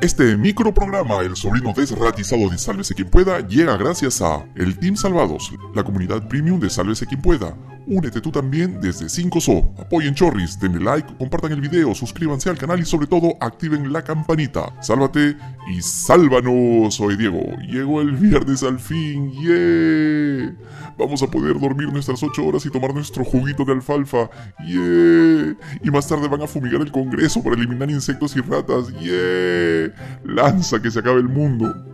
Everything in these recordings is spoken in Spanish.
Este microprograma, el sobrino desratizado de Sálvese quien pueda, llega gracias a el Team Salvados, la comunidad premium de Sálvese quien pueda. Únete tú también desde 5SO. Apoyen Chorris, denle like, compartan el video, suscríbanse al canal y sobre todo activen la campanita. Sálvate y sálvanos. Soy Diego. Llegó el viernes al fin. ¡Yeah! Vamos a poder dormir nuestras 8 horas y tomar nuestro juguito de alfalfa. ¡Yeah! Y más tarde van a fumigar el Congreso para eliminar insectos y ratas. ¡Yeah! Lanza que se acabe el mundo.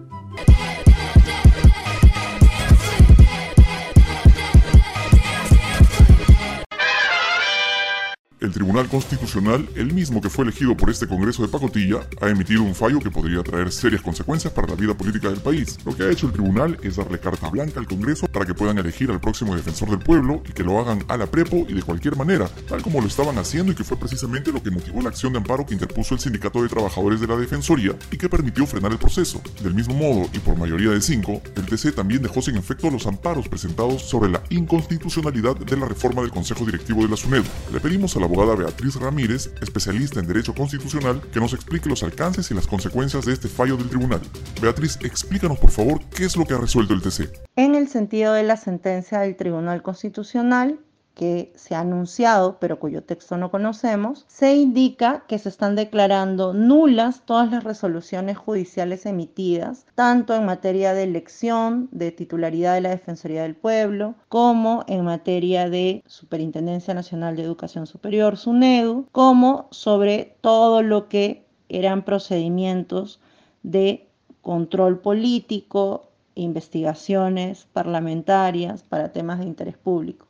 Tribunal Constitucional, el mismo que fue elegido por este Congreso de pacotilla, ha emitido un fallo que podría traer serias consecuencias para la vida política del país. Lo que ha hecho el tribunal es darle carta blanca al Congreso para que puedan elegir al próximo defensor del pueblo y que lo hagan a la prepo y de cualquier manera, tal como lo estaban haciendo y que fue precisamente lo que motivó la acción de amparo que interpuso el Sindicato de Trabajadores de la Defensoría y que permitió frenar el proceso. Del mismo modo, y por mayoría de cinco, el TC también dejó sin efecto los amparos presentados sobre la inconstitucionalidad de la reforma del Consejo Directivo de la SUNED. Le pedimos a la abogada Beatriz Ramírez, especialista en Derecho Constitucional, que nos explique los alcances y las consecuencias de este fallo del tribunal. Beatriz, explícanos por favor qué es lo que ha resuelto el TC. En el sentido de la sentencia del Tribunal Constitucional, que se ha anunciado, pero cuyo texto no conocemos, se indica que se están declarando nulas todas las resoluciones judiciales emitidas, tanto en materia de elección, de titularidad de la Defensoría del Pueblo, como en materia de Superintendencia Nacional de Educación Superior, SUNEDU, como sobre todo lo que eran procedimientos de control político, investigaciones parlamentarias para temas de interés público.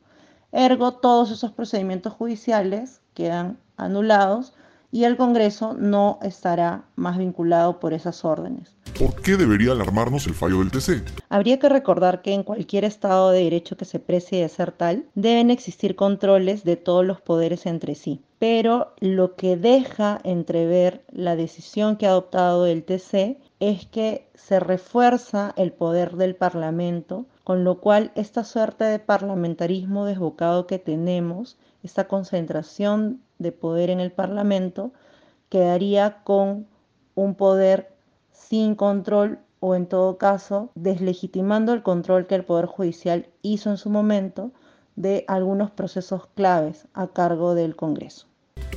Ergo, todos esos procedimientos judiciales quedan anulados y el Congreso no estará más vinculado por esas órdenes. ¿Por qué debería alarmarnos el fallo del TC? Habría que recordar que en cualquier Estado de Derecho que se precie de ser tal, deben existir controles de todos los poderes entre sí. Pero lo que deja entrever la decisión que ha adoptado el TC es que se refuerza el poder del Parlamento con lo cual esta suerte de parlamentarismo desbocado que tenemos, esta concentración de poder en el Parlamento, quedaría con un poder sin control o en todo caso deslegitimando el control que el Poder Judicial hizo en su momento de algunos procesos claves a cargo del Congreso.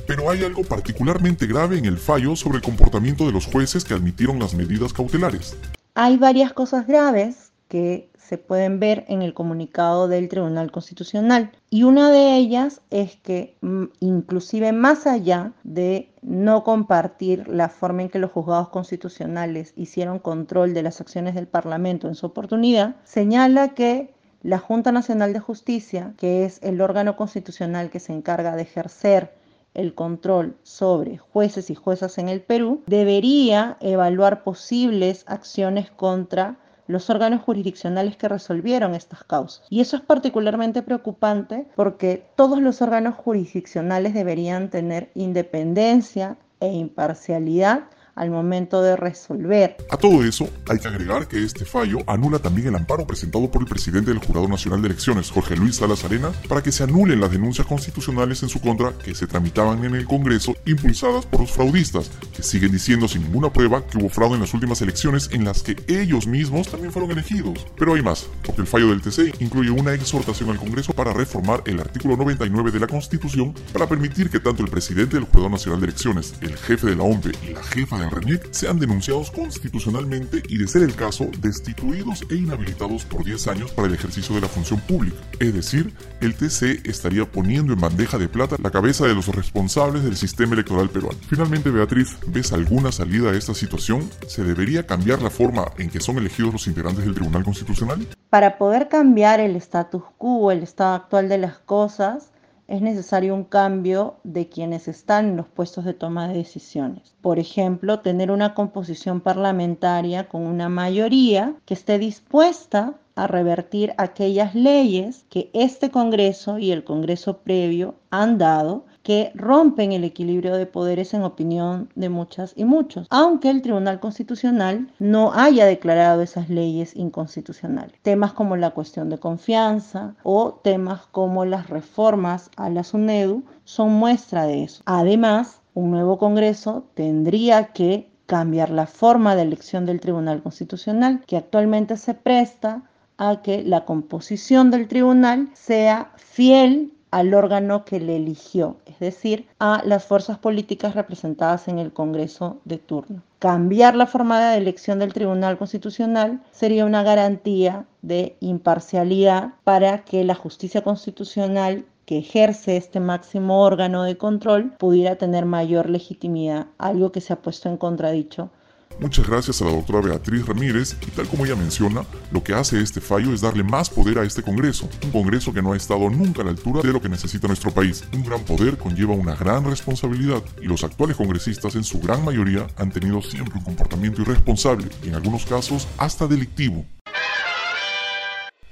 Pero hay algo particularmente grave en el fallo sobre el comportamiento de los jueces que admitieron las medidas cautelares. Hay varias cosas graves que se pueden ver en el comunicado del Tribunal Constitucional. Y una de ellas es que mm, inclusive más allá de no compartir la forma en que los juzgados constitucionales hicieron control de las acciones del Parlamento en su oportunidad, señala que la Junta Nacional de Justicia, que es el órgano constitucional que se encarga de ejercer el control sobre jueces y juezas en el Perú, debería evaluar posibles acciones contra los órganos jurisdiccionales que resolvieron estas causas. Y eso es particularmente preocupante porque todos los órganos jurisdiccionales deberían tener independencia e imparcialidad al momento de resolver. A todo eso, hay que agregar que este fallo anula también el amparo presentado por el presidente del Jurado Nacional de Elecciones, Jorge Luis Salas Arena, para que se anulen las denuncias constitucionales en su contra que se tramitaban en el Congreso impulsadas por los fraudistas, que siguen diciendo sin ninguna prueba que hubo fraude en las últimas elecciones en las que ellos mismos también fueron elegidos. Pero hay más, porque el fallo del TC incluye una exhortación al Congreso para reformar el artículo 99 de la Constitución para permitir que tanto el presidente del Jurado Nacional de Elecciones, el jefe de la OMPE y la jefa de Sean denunciados constitucionalmente y, de ser el caso, destituidos e inhabilitados por 10 años para el ejercicio de la función pública. Es decir, el TC estaría poniendo en bandeja de plata la cabeza de los responsables del sistema electoral peruano. Finalmente, Beatriz, ¿ves alguna salida a esta situación? ¿Se debería cambiar la forma en que son elegidos los integrantes del Tribunal Constitucional? Para poder cambiar el status quo, el estado actual de las cosas, es necesario un cambio de quienes están en los puestos de toma de decisiones. Por ejemplo, tener una composición parlamentaria con una mayoría que esté dispuesta a revertir aquellas leyes que este Congreso y el Congreso previo han dado que rompen el equilibrio de poderes en opinión de muchas y muchos, aunque el Tribunal Constitucional no haya declarado esas leyes inconstitucionales. Temas como la cuestión de confianza o temas como las reformas a la SUNEDU son muestra de eso. Además, un nuevo Congreso tendría que cambiar la forma de elección del Tribunal Constitucional, que actualmente se presta a que la composición del tribunal sea fiel al órgano que le eligió, es decir, a las fuerzas políticas representadas en el Congreso de turno. Cambiar la forma de elección del Tribunal Constitucional sería una garantía de imparcialidad para que la justicia constitucional que ejerce este máximo órgano de control pudiera tener mayor legitimidad, algo que se ha puesto en contradicho Muchas gracias a la doctora Beatriz Ramírez y tal como ella menciona, lo que hace este fallo es darle más poder a este Congreso, un Congreso que no ha estado nunca a la altura de lo que necesita nuestro país. Un gran poder conlleva una gran responsabilidad y los actuales congresistas en su gran mayoría han tenido siempre un comportamiento irresponsable y en algunos casos hasta delictivo.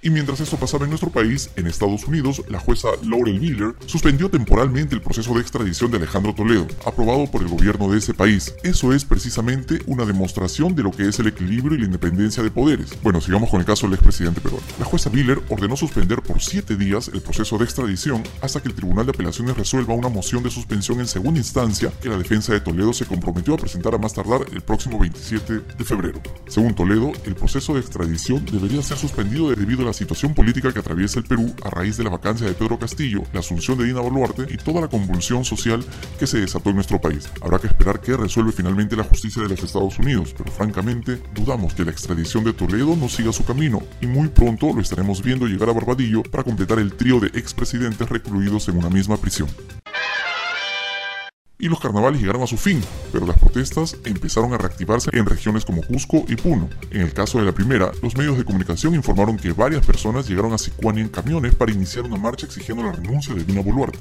Y mientras esto pasaba en nuestro país, en Estados Unidos, la jueza Laurel Miller suspendió temporalmente el proceso de extradición de Alejandro Toledo, aprobado por el gobierno de ese país. Eso es precisamente una demostración de lo que es el equilibrio y la independencia de poderes. Bueno, sigamos con el caso del expresidente peruano. La jueza Miller ordenó suspender por siete días el proceso de extradición hasta que el Tribunal de Apelaciones resuelva una moción de suspensión en segunda instancia que la defensa de Toledo se comprometió a presentar a más tardar el próximo 27 de febrero. Según Toledo, el proceso de extradición debería ser suspendido debido a la situación política que atraviesa el Perú a raíz de la vacancia de Pedro Castillo, la asunción de Dina Boluarte y toda la convulsión social que se desató en nuestro país. Habrá que esperar que resuelve finalmente la justicia de los Estados Unidos, pero francamente dudamos que la extradición de Toledo no siga su camino y muy pronto lo estaremos viendo llegar a Barbadillo para completar el trío de expresidentes recluidos en una misma prisión y los carnavales llegaron a su fin, pero las protestas empezaron a reactivarse en regiones como Cusco y Puno. En el caso de la primera, los medios de comunicación informaron que varias personas llegaron a Sicuani en camiones para iniciar una marcha exigiendo la renuncia de Dina Boluarte.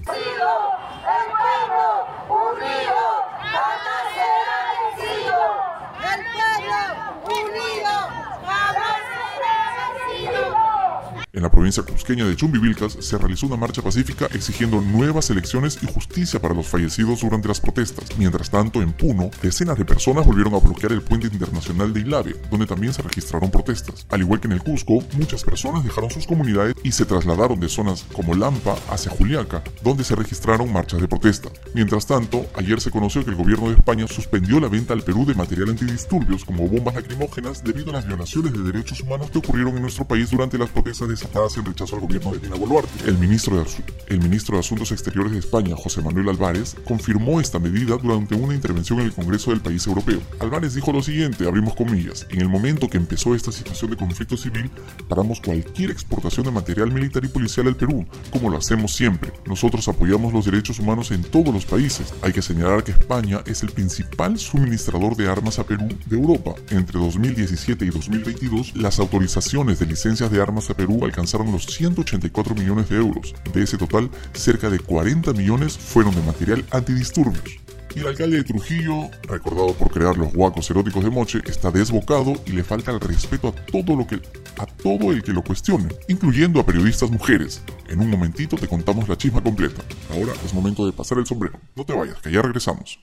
En la provincia cusqueña de Chumbivilcas se realizó una marcha pacífica exigiendo nuevas elecciones y justicia para los fallecidos durante las protestas. Mientras tanto, en Puno, decenas de personas volvieron a bloquear el puente internacional de Ilave, donde también se registraron protestas. Al igual que en el Cusco, muchas personas dejaron sus comunidades y se trasladaron de zonas como Lampa hacia Juliaca, donde se registraron marchas de protesta. Mientras tanto, ayer se conoció que el gobierno de España suspendió la venta al Perú de material antidisturbios como bombas lacrimógenas debido a las violaciones de derechos humanos que ocurrieron en nuestro país durante las protestas de rechazo al gobierno de Dina Boluarte. El ministro, de, el ministro de Asuntos Exteriores de España, José Manuel Álvarez, confirmó esta medida durante una intervención en el Congreso del país europeo. Álvarez dijo lo siguiente, abrimos comillas, en el momento que empezó esta situación de conflicto civil, paramos cualquier exportación de material militar y policial al Perú, como lo hacemos siempre. Nosotros apoyamos los derechos humanos en todos los países. Hay que señalar que España es el principal suministrador de armas a Perú de Europa. Entre 2017 y 2022, las autorizaciones de licencias de armas a Perú alcanzaron los 184 millones de euros. De ese total, cerca de 40 millones fueron de material antidisturbios. Y el alcalde de Trujillo, recordado por crear los huacos eróticos de Moche, está desbocado y le falta el respeto a todo lo que a todo el que lo cuestione, incluyendo a periodistas mujeres. En un momentito te contamos la chisma completa. Ahora es momento de pasar el sombrero. No te vayas, que ya regresamos.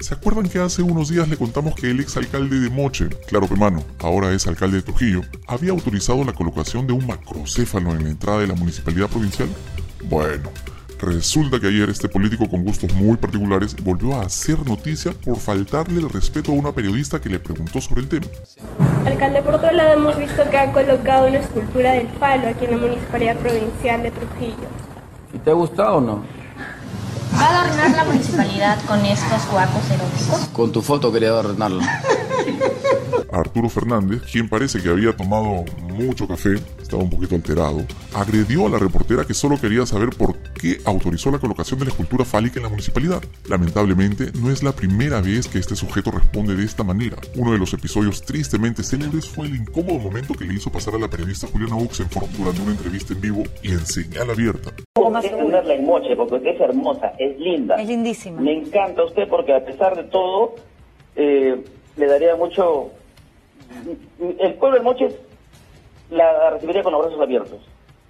¿Se acuerdan que hace unos días le contamos que el ex alcalde de Moche, claro mano, ahora es alcalde de Trujillo, había autorizado la colocación de un macrocéfalo en la entrada de la municipalidad provincial? Bueno, Resulta que ayer este político con gustos muy particulares volvió a hacer noticia por faltarle el respeto a una periodista que le preguntó sobre el tema. Alcalde, por otro lado hemos visto que ha colocado una escultura del falo aquí en la Municipalidad Provincial de Trujillo. ¿Y te ha gustado o no? ¿Va a adornar la municipalidad con estos cuartos eróticos? Con tu foto quería adornarla. Arturo Fernández, quien parece que había tomado mucho café, estaba un poquito alterado, agredió a la reportera que solo quería saber por qué autorizó la colocación de la escultura fálica en la municipalidad. Lamentablemente, no es la primera vez que este sujeto responde de esta manera. Uno de los episodios tristemente célebres fue el incómodo momento que le hizo pasar a la periodista Juliana Oxenford durante una entrevista en vivo y en señal abierta. que tenerla en moche porque es hermosa, es linda. Es lindísima. Me encanta usted porque a pesar de todo, eh, le daría mucho el pueblo de Moches la recibiría con los brazos abiertos,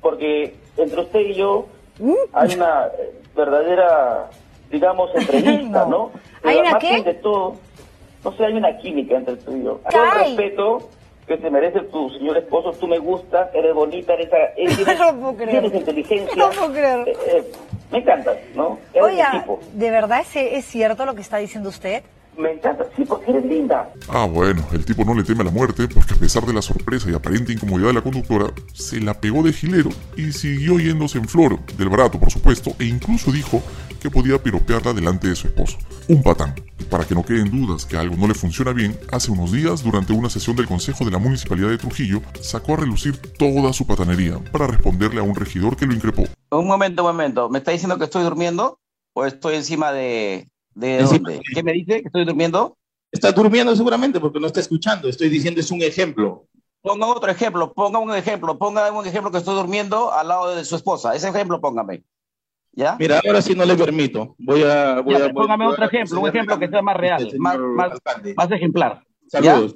porque entre usted y yo hay una verdadera, digamos, entrevista, ¿no? ¿Hay una qué? de todo, no sé, hay una química entre tú y yo. Con respeto, que se merece tu señor esposo, tú me gustas, eres bonita, eres, eres, No lo puedo creer. tienes inteligencia. No puedo creer. Eh, eh, me encanta, ¿no? Eres Oiga, tipo. ¿de verdad es, es cierto lo que está diciendo usted? Me encanta, sí, porque eres linda. Ah, bueno, el tipo no le teme a la muerte porque a pesar de la sorpresa y aparente incomodidad de la conductora, se la pegó de gilero y siguió yéndose en flor, del barato por supuesto, e incluso dijo que podía piropearla delante de su esposo. Un patán. Y para que no queden dudas que algo no le funciona bien, hace unos días, durante una sesión del Consejo de la Municipalidad de Trujillo, sacó a relucir toda su patanería para responderle a un regidor que lo increpó. Un momento, un momento. ¿Me está diciendo que estoy durmiendo o estoy encima de, de Encima. dónde? ¿Qué me dice? ¿Que estoy durmiendo? Está durmiendo seguramente porque no está escuchando. Estoy diciendo es un ejemplo. Ponga otro ejemplo, ponga un ejemplo, ponga un ejemplo que estoy durmiendo al lado de su esposa. Ese ejemplo póngame. ¿Ya? Mira, ahora sí no le permito. Voy a. Voy Ya, a póngame voy a- otro ejemplo, un ejemplo que sea más real, Este, más, más, más ejemplar. ¿Ya? Saludos.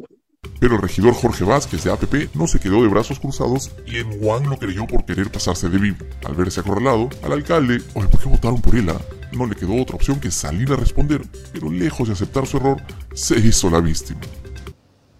Pero el regidor Jorge Vázquez de APP no se quedó de brazos cruzados y en Juan lo creyó por querer pasarse de vivo. Al verse acorralado, al alcalde, oye, ¿por qué votaron por él? ah? No le quedó otra opción que salir a responder, pero lejos de aceptar su error, se hizo la víctima.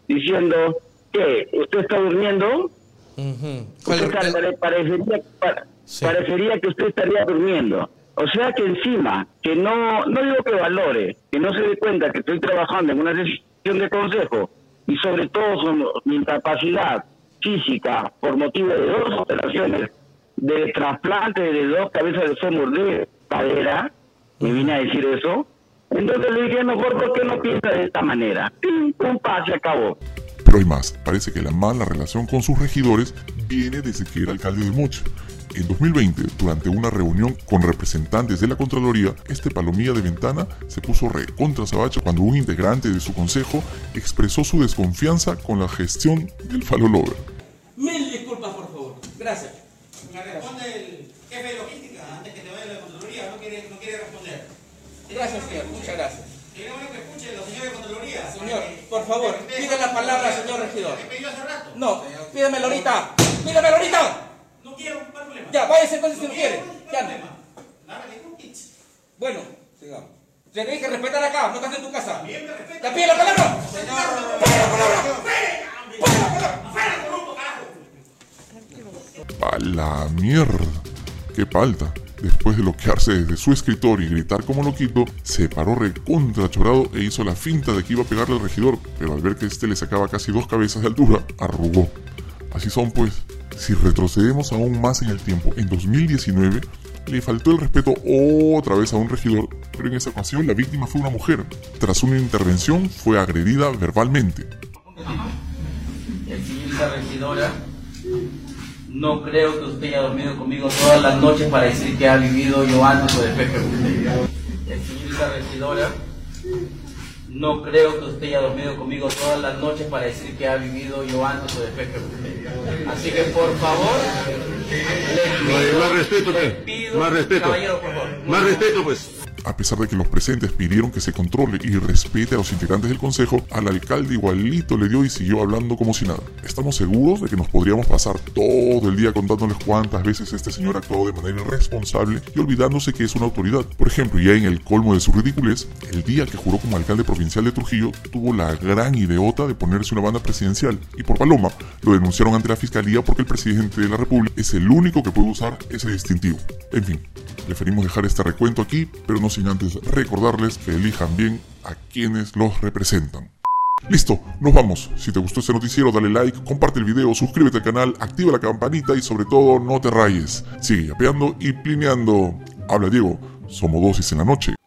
diciendo que usted está durmiendo, usted pare- parecería, pa- Sí. parecería que usted estaría durmiendo. O sea que encima, que no, no digo que valore, que no se dé cuenta que estoy trabajando en una sesión de consejo y sobre todo con mi incapacidad física por motivo de dos operaciones de trasplante de dos cabezas de fémur de cadera, me vine a decir eso, entonces le dije, mejor, ¿por qué no piensa de esta manera? Pim, pum, pa, se acabó. Pero hay más, parece que la mala relación con sus regidores viene desde que era alcalde de Mocha. En 2020, durante una reunión con representantes de la Contraloría, este palomilla de ventana se puso recontra sabacho cuando un integrante de su consejo expresó su desconfianza con la gestión del Falo Lover. Mil disculpas, por favor. Gracias. Me responde el jefe de logística antes que te vaya a la Contraloría. No quiere, no quiere responder. Gracias, señor. Muchas gracias. Queremos que escuche los señores de Contraloría. Señor, por favor, pida la palabra, señor regidor. No, pídamelo ahorita. Pídamelo ahorita. No quiero un problema. Ya, váyase entonces si no quiere. Ya no. Bueno, sigamos. Tienes que respetar acá, no estás en tu casa. Ya pide la palabra. ¡A la mierda! ¡Qué palta! Después de bloquearse desde su escritorio y gritar como loquito, se paró recontra chorado e hizo la finta de que iba a pegarle al regidor, pero al ver que este le sacaba casi dos cabezas de altura, arrugó. Así son pues. Si retrocedemos aún más en el tiempo, en 2019 le faltó el respeto otra vez a un regidor, pero en esa ocasión la víctima fue una mujer. Tras una intervención fue agredida verbalmente. Señorita regidora, no creo que usted haya dormido conmigo todas las noches para decir que ha vivido yo antes o después que usted. Señorita regidora, no creo que usted haya dormido conmigo todas las noches para decir que ha vivido yo antes o después que usted. Así que por favor, le pido, Más respeto, le pues. pido- Más respeto. caballero, por favor. Más respeto, pues. A pesar de que los presentes pidieron que se controle y respete a los integrantes del consejo, al alcalde igualito le dio y siguió hablando como si nada. Estamos seguros de que nos podríamos pasar todo el día contándoles cuántas veces este señor actuó de manera irresponsable y olvidándose que es una autoridad. Por ejemplo, ya en el colmo de su ridiculez, el día que juró como alcalde provincial de Trujillo, tuvo la gran ideota de ponerse una banda presidencial y por Paloma lo denunciaron ante la fiscalía porque el presidente de la República es el único que puede usar ese distintivo. En fin, preferimos dejar este recuento aquí, pero sin antes recordarles que elijan bien a quienes los representan. Listo, nos vamos. Si te gustó este noticiero, dale like, comparte el video, suscríbete al canal, activa la campanita y sobre todo no te rayes. Sigue yapeando y plineando. Habla Diego, somos dosis en la noche.